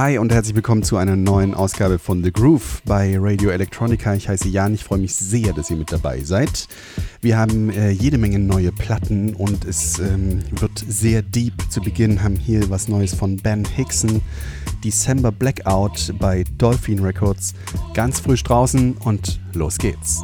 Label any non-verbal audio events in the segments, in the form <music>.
Hi und herzlich willkommen zu einer neuen Ausgabe von The Groove bei Radio Electronica. Ich heiße Jan, ich freue mich sehr, dass ihr mit dabei seid. Wir haben äh, jede Menge neue Platten und es ähm, wird sehr deep zu Beginn. Haben hier was Neues von Ben Hickson, December Blackout bei Dolphin Records. Ganz frisch draußen und los geht's.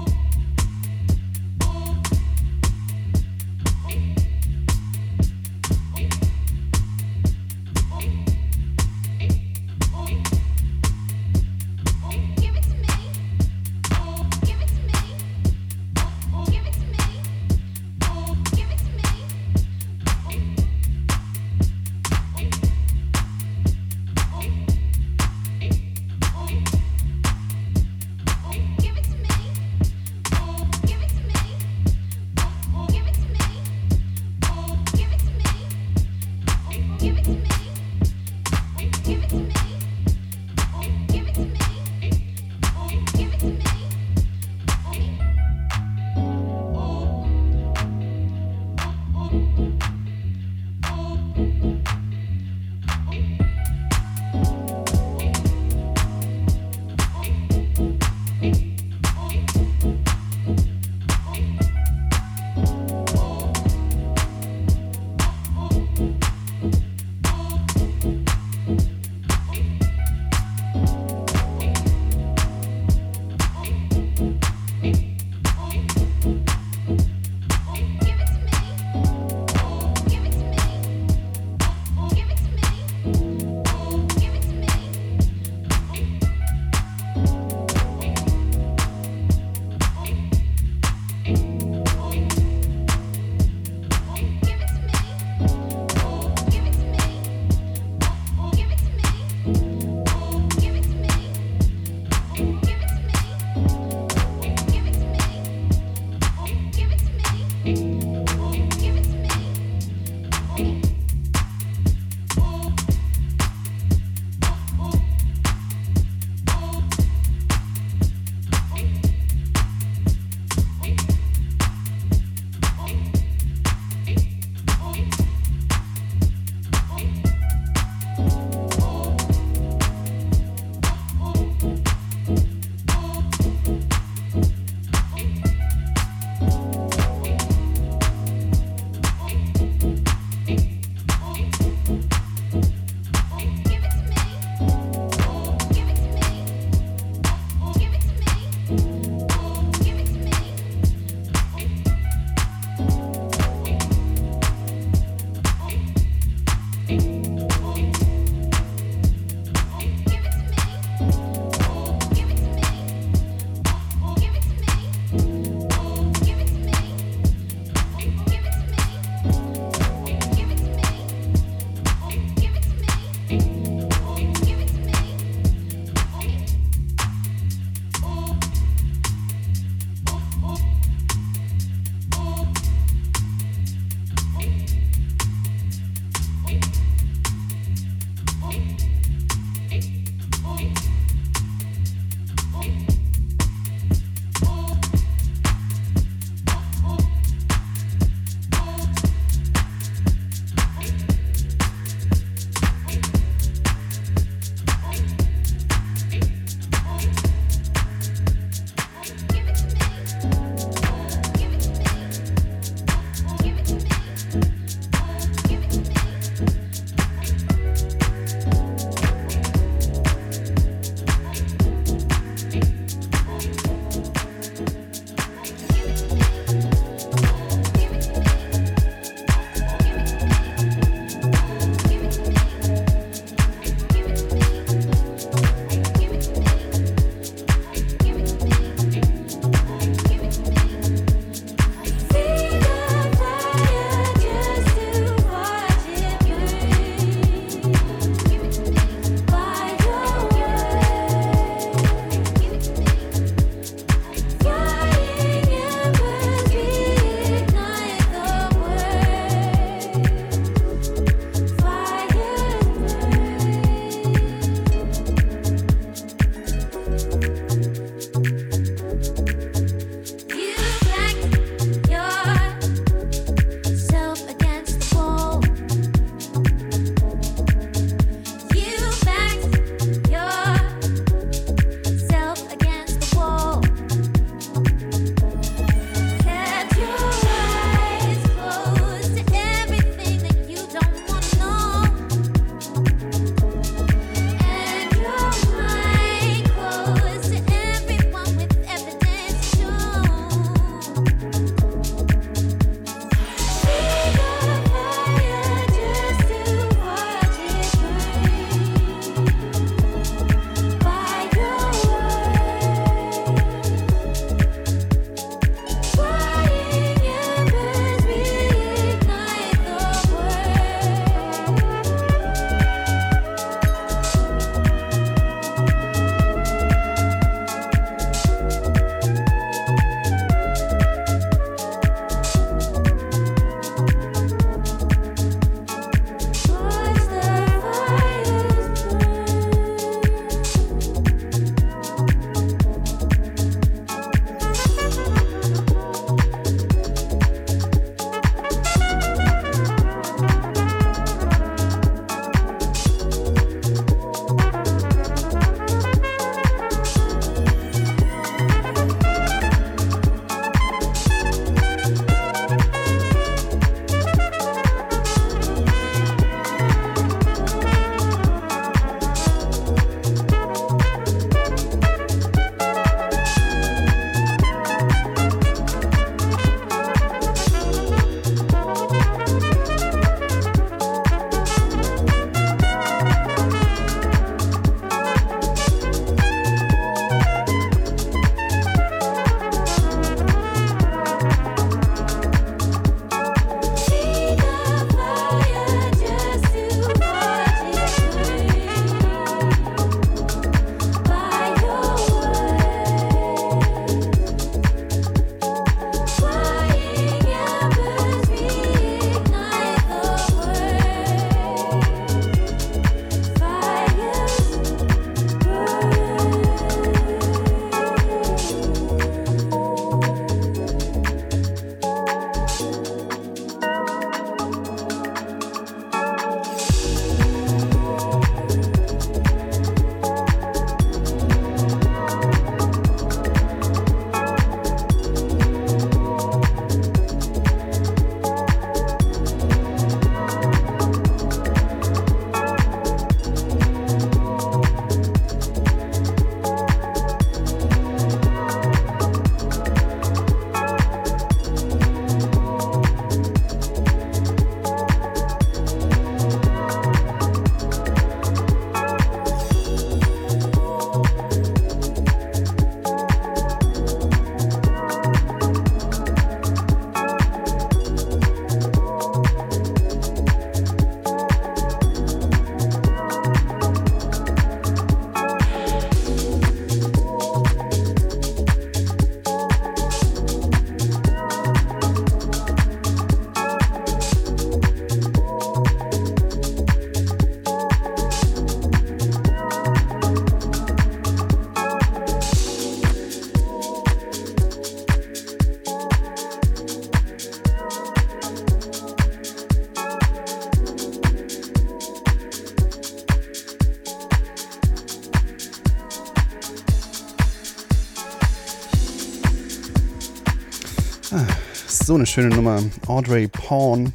Eine schöne Nummer. Audrey Pawn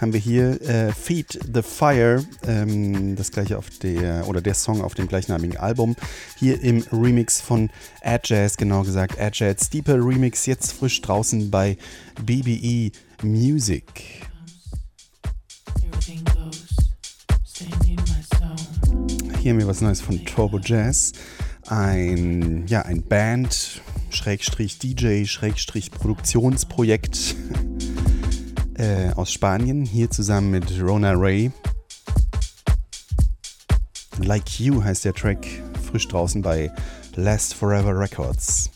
haben wir hier. Äh, Feed the Fire, ähm, das gleiche auf der, oder der Song auf dem gleichnamigen Album. Hier im Remix von Ad Jazz, genau gesagt. Ad Jazz Steeper Remix, jetzt frisch draußen bei BBE Music. Hier haben wir was Neues von Turbo Jazz. Ein, ja, ein Band, Schrägstrich DJ, Schrägstrich Produktionsprojekt <laughs> äh, aus Spanien. Hier zusammen mit Rona Ray. Like You heißt der Track, frisch draußen bei Last Forever Records.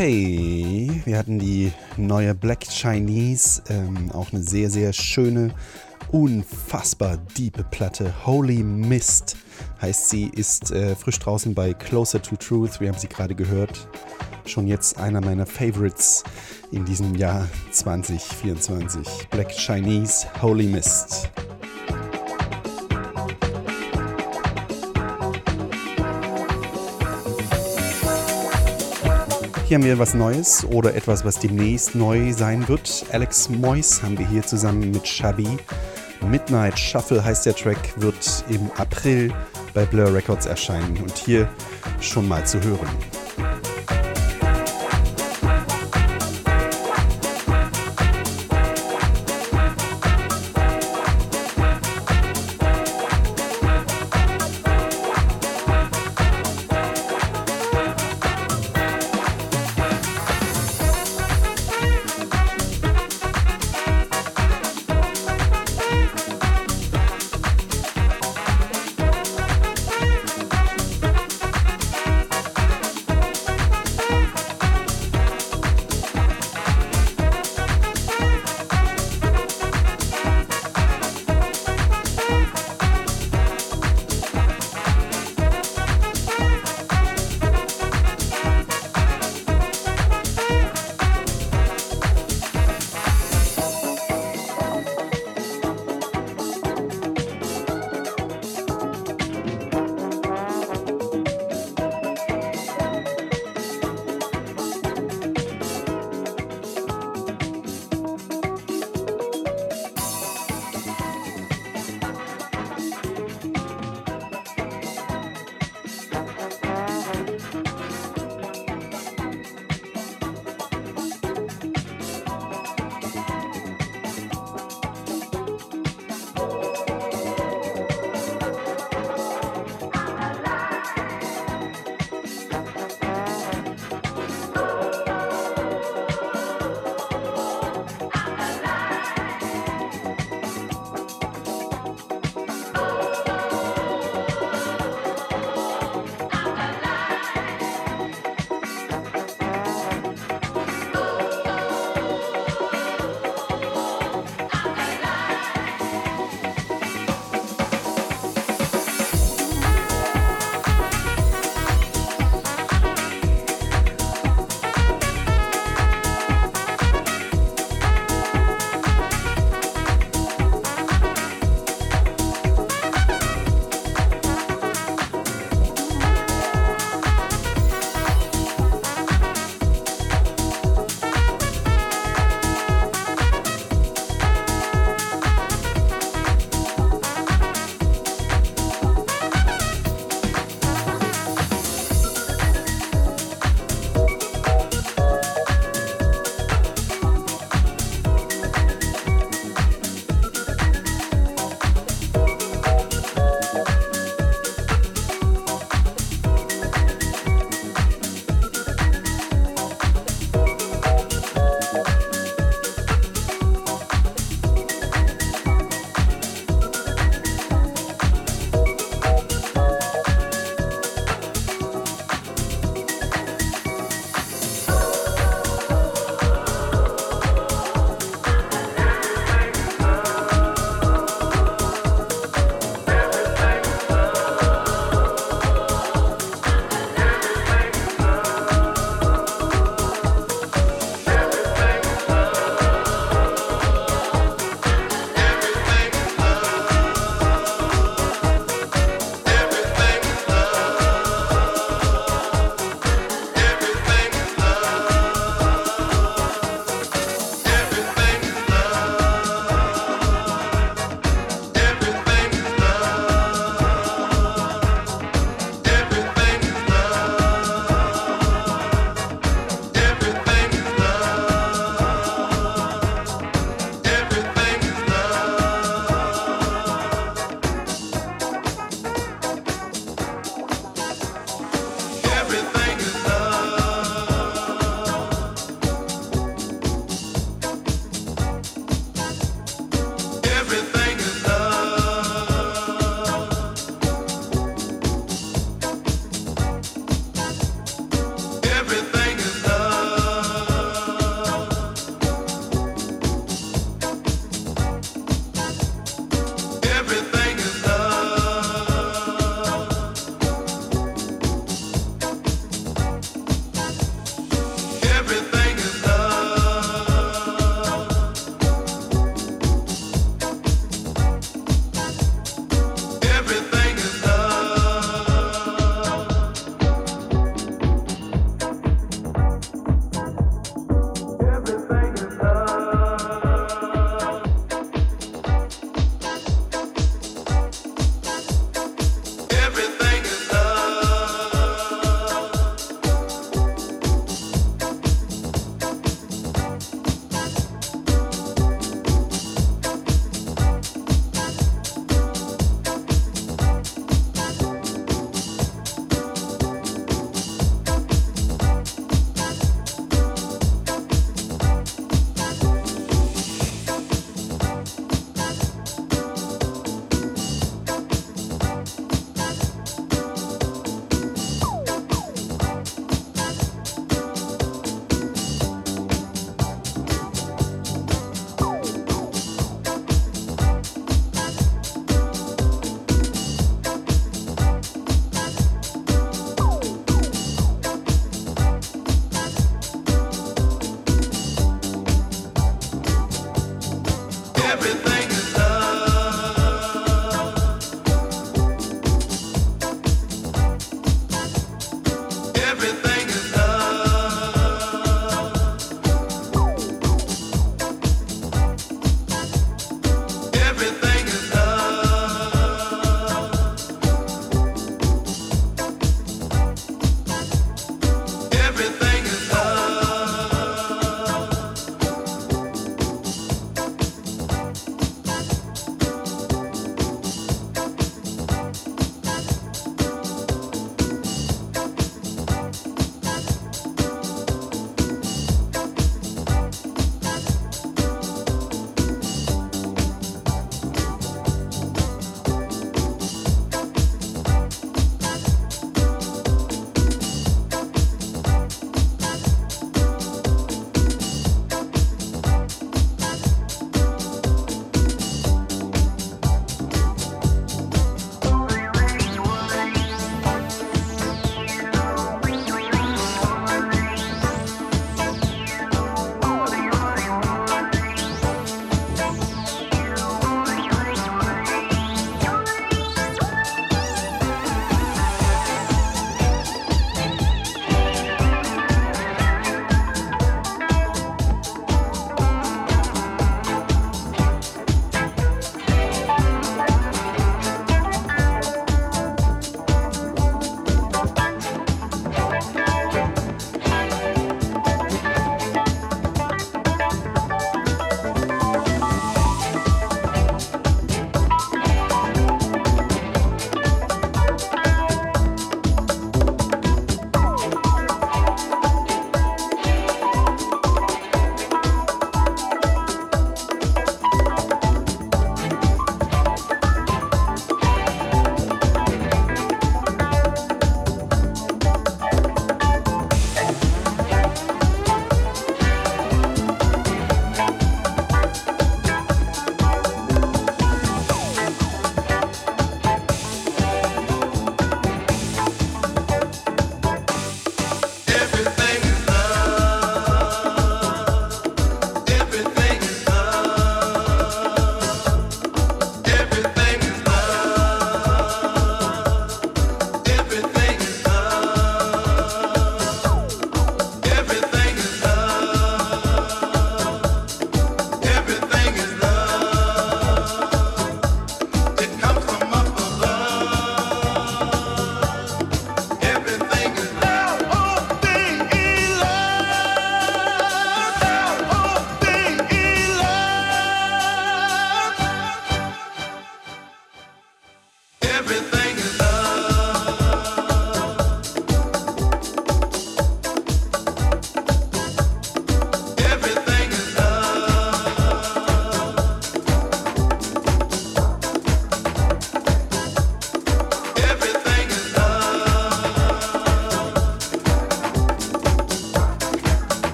Okay, wir hatten die neue Black Chinese, ähm, auch eine sehr, sehr schöne, unfassbar diepe Platte. Holy Mist heißt sie, ist äh, frisch draußen bei Closer to Truth. Wir haben sie gerade gehört. Schon jetzt einer meiner Favorites in diesem Jahr 2024. Black Chinese, Holy Mist. Hier haben wir was Neues oder etwas, was demnächst neu sein wird. Alex Moyes haben wir hier zusammen mit Shabby. Midnight Shuffle heißt der Track, wird im April bei Blur Records erscheinen und hier schon mal zu hören.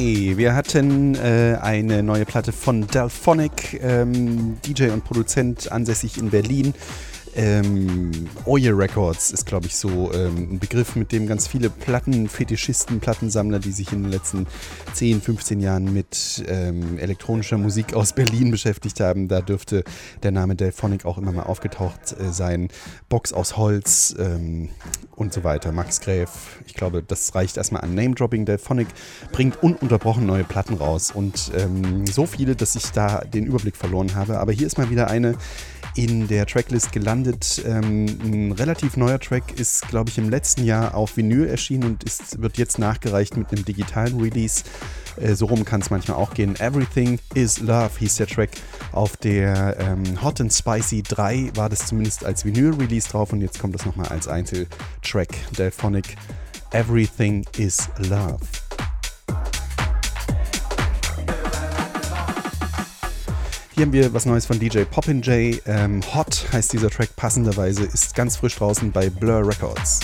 Okay, wir hatten äh, eine neue Platte von Delphonic, ähm, DJ und Produzent ansässig in Berlin. Ähm, Oye Records ist, glaube ich, so ähm, ein Begriff, mit dem ganz viele Plattenfetischisten, Plattensammler, die sich in den letzten 10, 15 Jahren mit ähm, elektronischer Musik aus Berlin beschäftigt haben. Da dürfte der Name Delphonic auch immer mal aufgetaucht äh, sein. Box aus Holz ähm, und so weiter. Max Gräf, ich glaube, das reicht erstmal an Name-Dropping. Delphonic bringt ununterbrochen neue Platten raus und ähm, so viele, dass ich da den Überblick verloren habe. Aber hier ist mal wieder eine, in der Tracklist gelandet. Ähm, ein relativ neuer Track ist, glaube ich, im letzten Jahr auf Vinyl erschienen und ist, wird jetzt nachgereicht mit einem digitalen Release. Äh, so rum kann es manchmal auch gehen. Everything is Love hieß der Track. Auf der ähm, Hot and Spicy 3 war das zumindest als Vinyl-Release drauf und jetzt kommt das nochmal als Einzeltrack. Delphonic Everything is Love. Hier haben wir was Neues von DJ Poppin J. Ähm, Hot heißt dieser Track passenderweise, ist ganz frisch draußen bei Blur Records.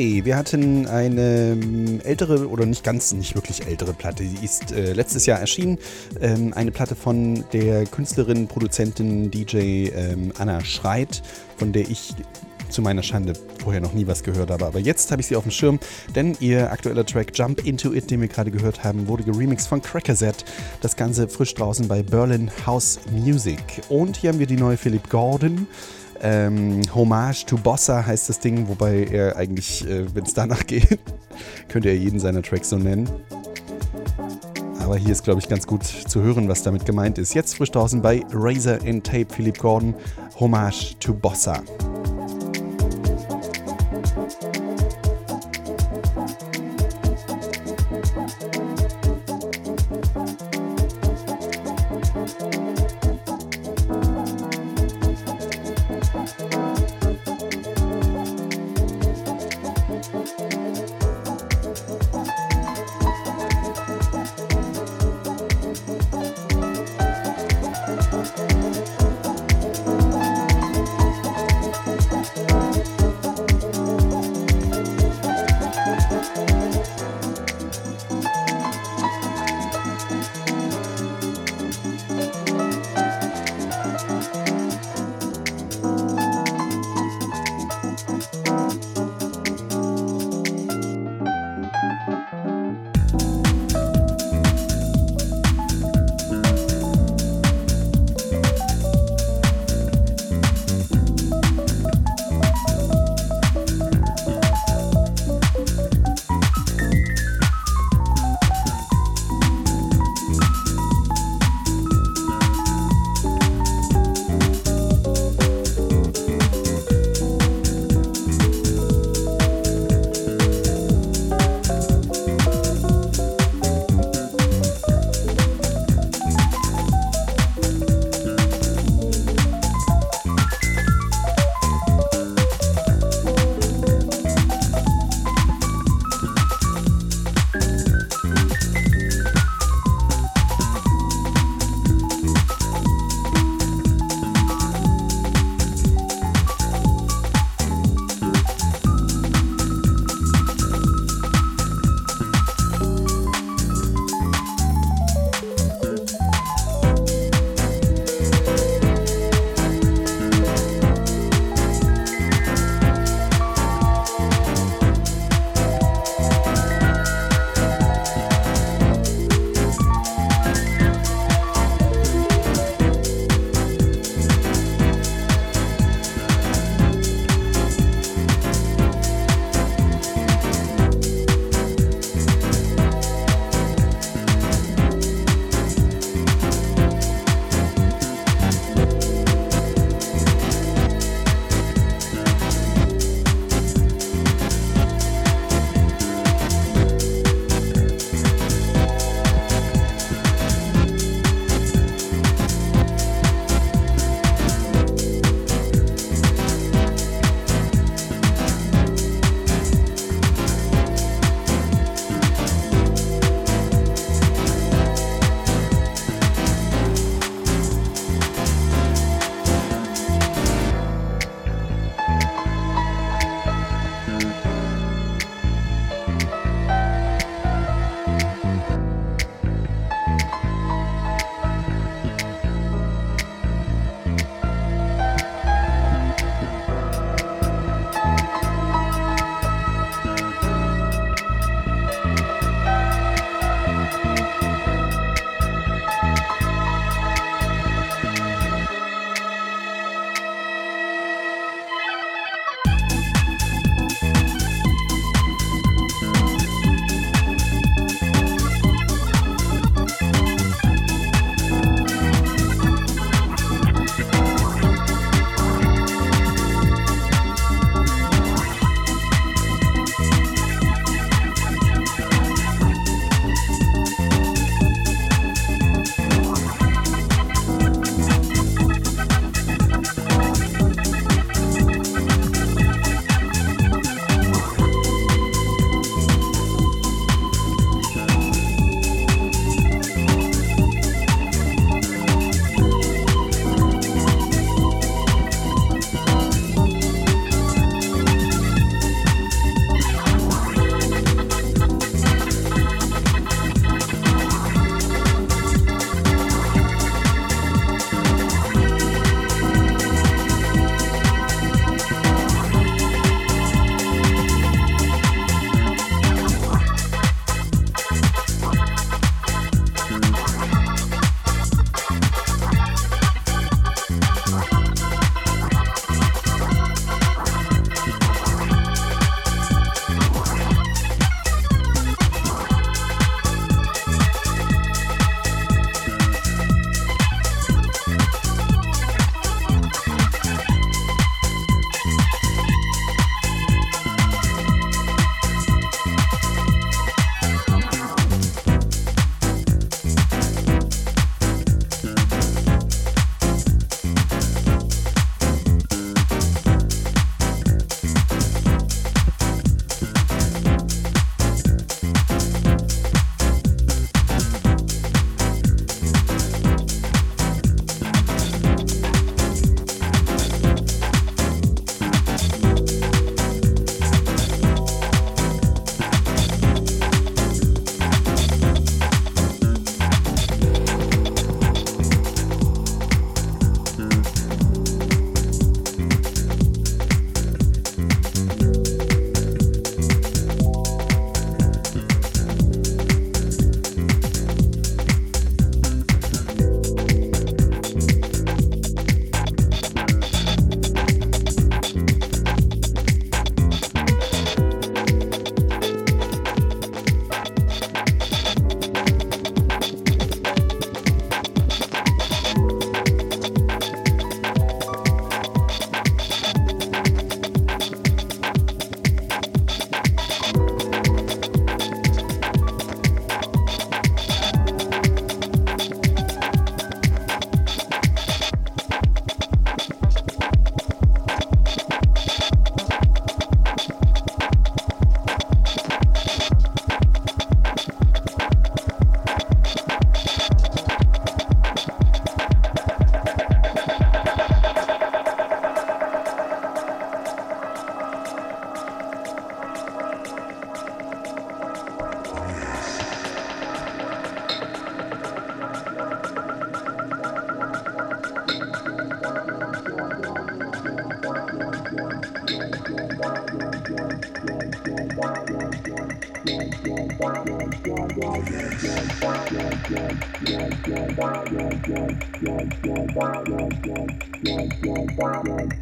Okay, wir hatten eine ähm, ältere oder nicht ganz, nicht wirklich ältere Platte. Die ist äh, letztes Jahr erschienen. Ähm, eine Platte von der Künstlerin, Produzentin, DJ ähm, Anna Schreit, von der ich zu meiner Schande vorher noch nie was gehört habe. Aber jetzt habe ich sie auf dem Schirm, denn ihr aktueller Track Jump Into It, den wir gerade gehört haben, wurde geremixed von Crackerset. Das Ganze frisch draußen bei Berlin House Music. Und hier haben wir die neue Philip Gordon. Ähm, Hommage to Bossa heißt das Ding, wobei er eigentlich, äh, wenn es danach <laughs> geht, könnte er jeden seiner Tracks so nennen. Aber hier ist, glaube ich, ganz gut zu hören, was damit gemeint ist. Jetzt frisch draußen bei Razor in Tape Philip Gordon, Hommage to Bossa.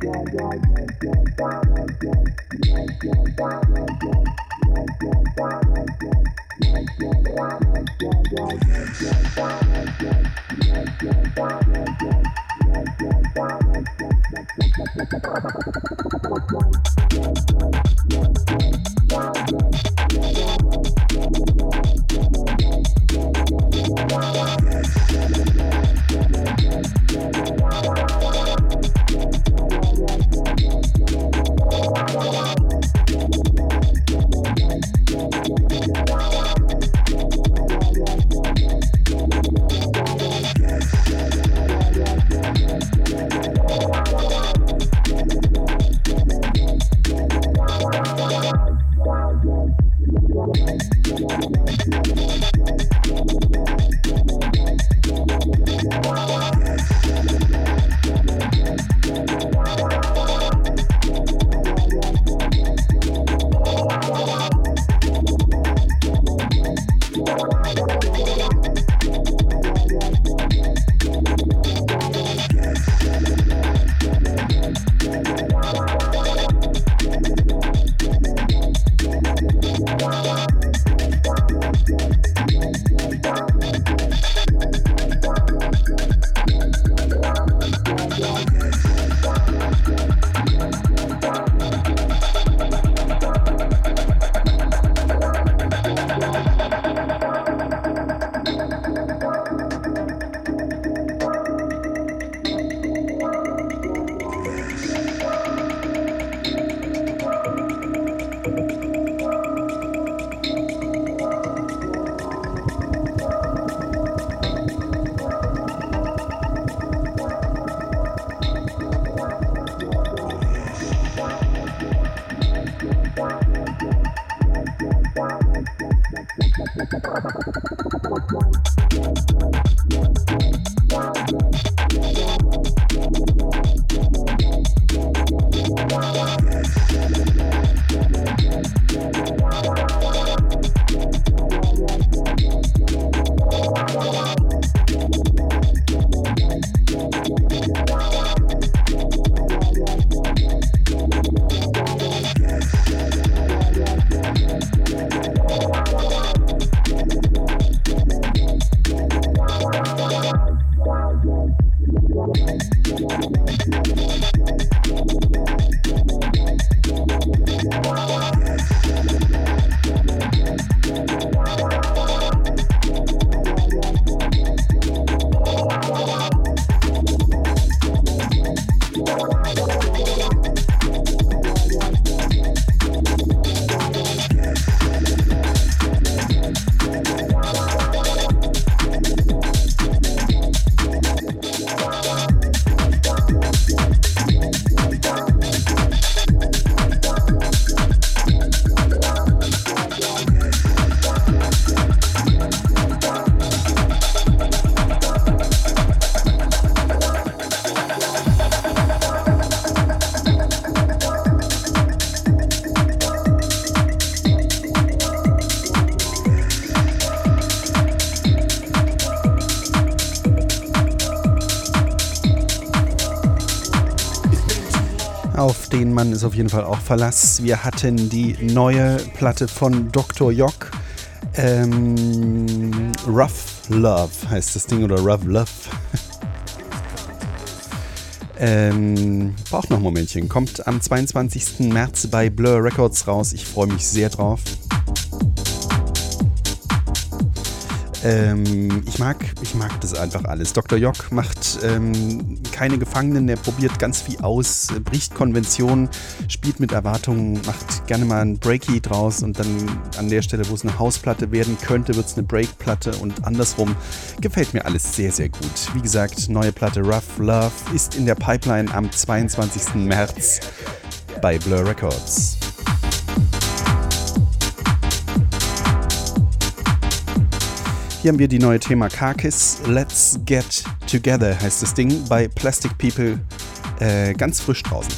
wow, wow. Mann ist auf jeden Fall auch Verlass. Wir hatten die neue Platte von Dr. Jock. Ähm, Rough Love heißt das Ding oder Rough Love. <laughs> ähm, braucht noch ein Momentchen. Kommt am 22. März bei Blur Records raus. Ich freue mich sehr drauf. Ähm, ich, mag, ich mag das einfach alles. Dr. Jock macht ähm, keine Gefangenen, er probiert ganz viel aus, bricht Konventionen, spielt mit Erwartungen, macht gerne mal ein Breaky draus und dann an der Stelle, wo es eine Hausplatte werden könnte, wird es eine Breakplatte und andersrum. Gefällt mir alles sehr, sehr gut. Wie gesagt, neue Platte Rough Love ist in der Pipeline am 22. März bei Blur Records. Hier haben wir die neue Thema Carcass. Let's Get Together heißt das Ding bei Plastic People äh, ganz frisch draußen.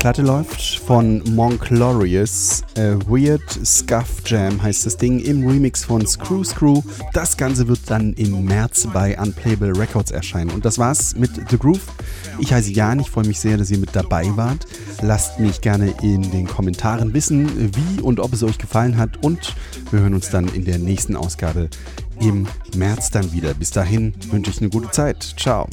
Platte läuft von Monglorious. Äh, Weird Scuff Jam heißt das Ding im Remix von Screw Screw. Das Ganze wird dann im März bei Unplayable Records erscheinen. Und das war's mit The Groove. Ich heiße Jan, ich freue mich sehr, dass ihr mit dabei wart. Lasst mich gerne in den Kommentaren wissen, wie und ob es euch gefallen hat. Und wir hören uns dann in der nächsten Ausgabe im März dann wieder. Bis dahin wünsche ich eine gute Zeit. Ciao.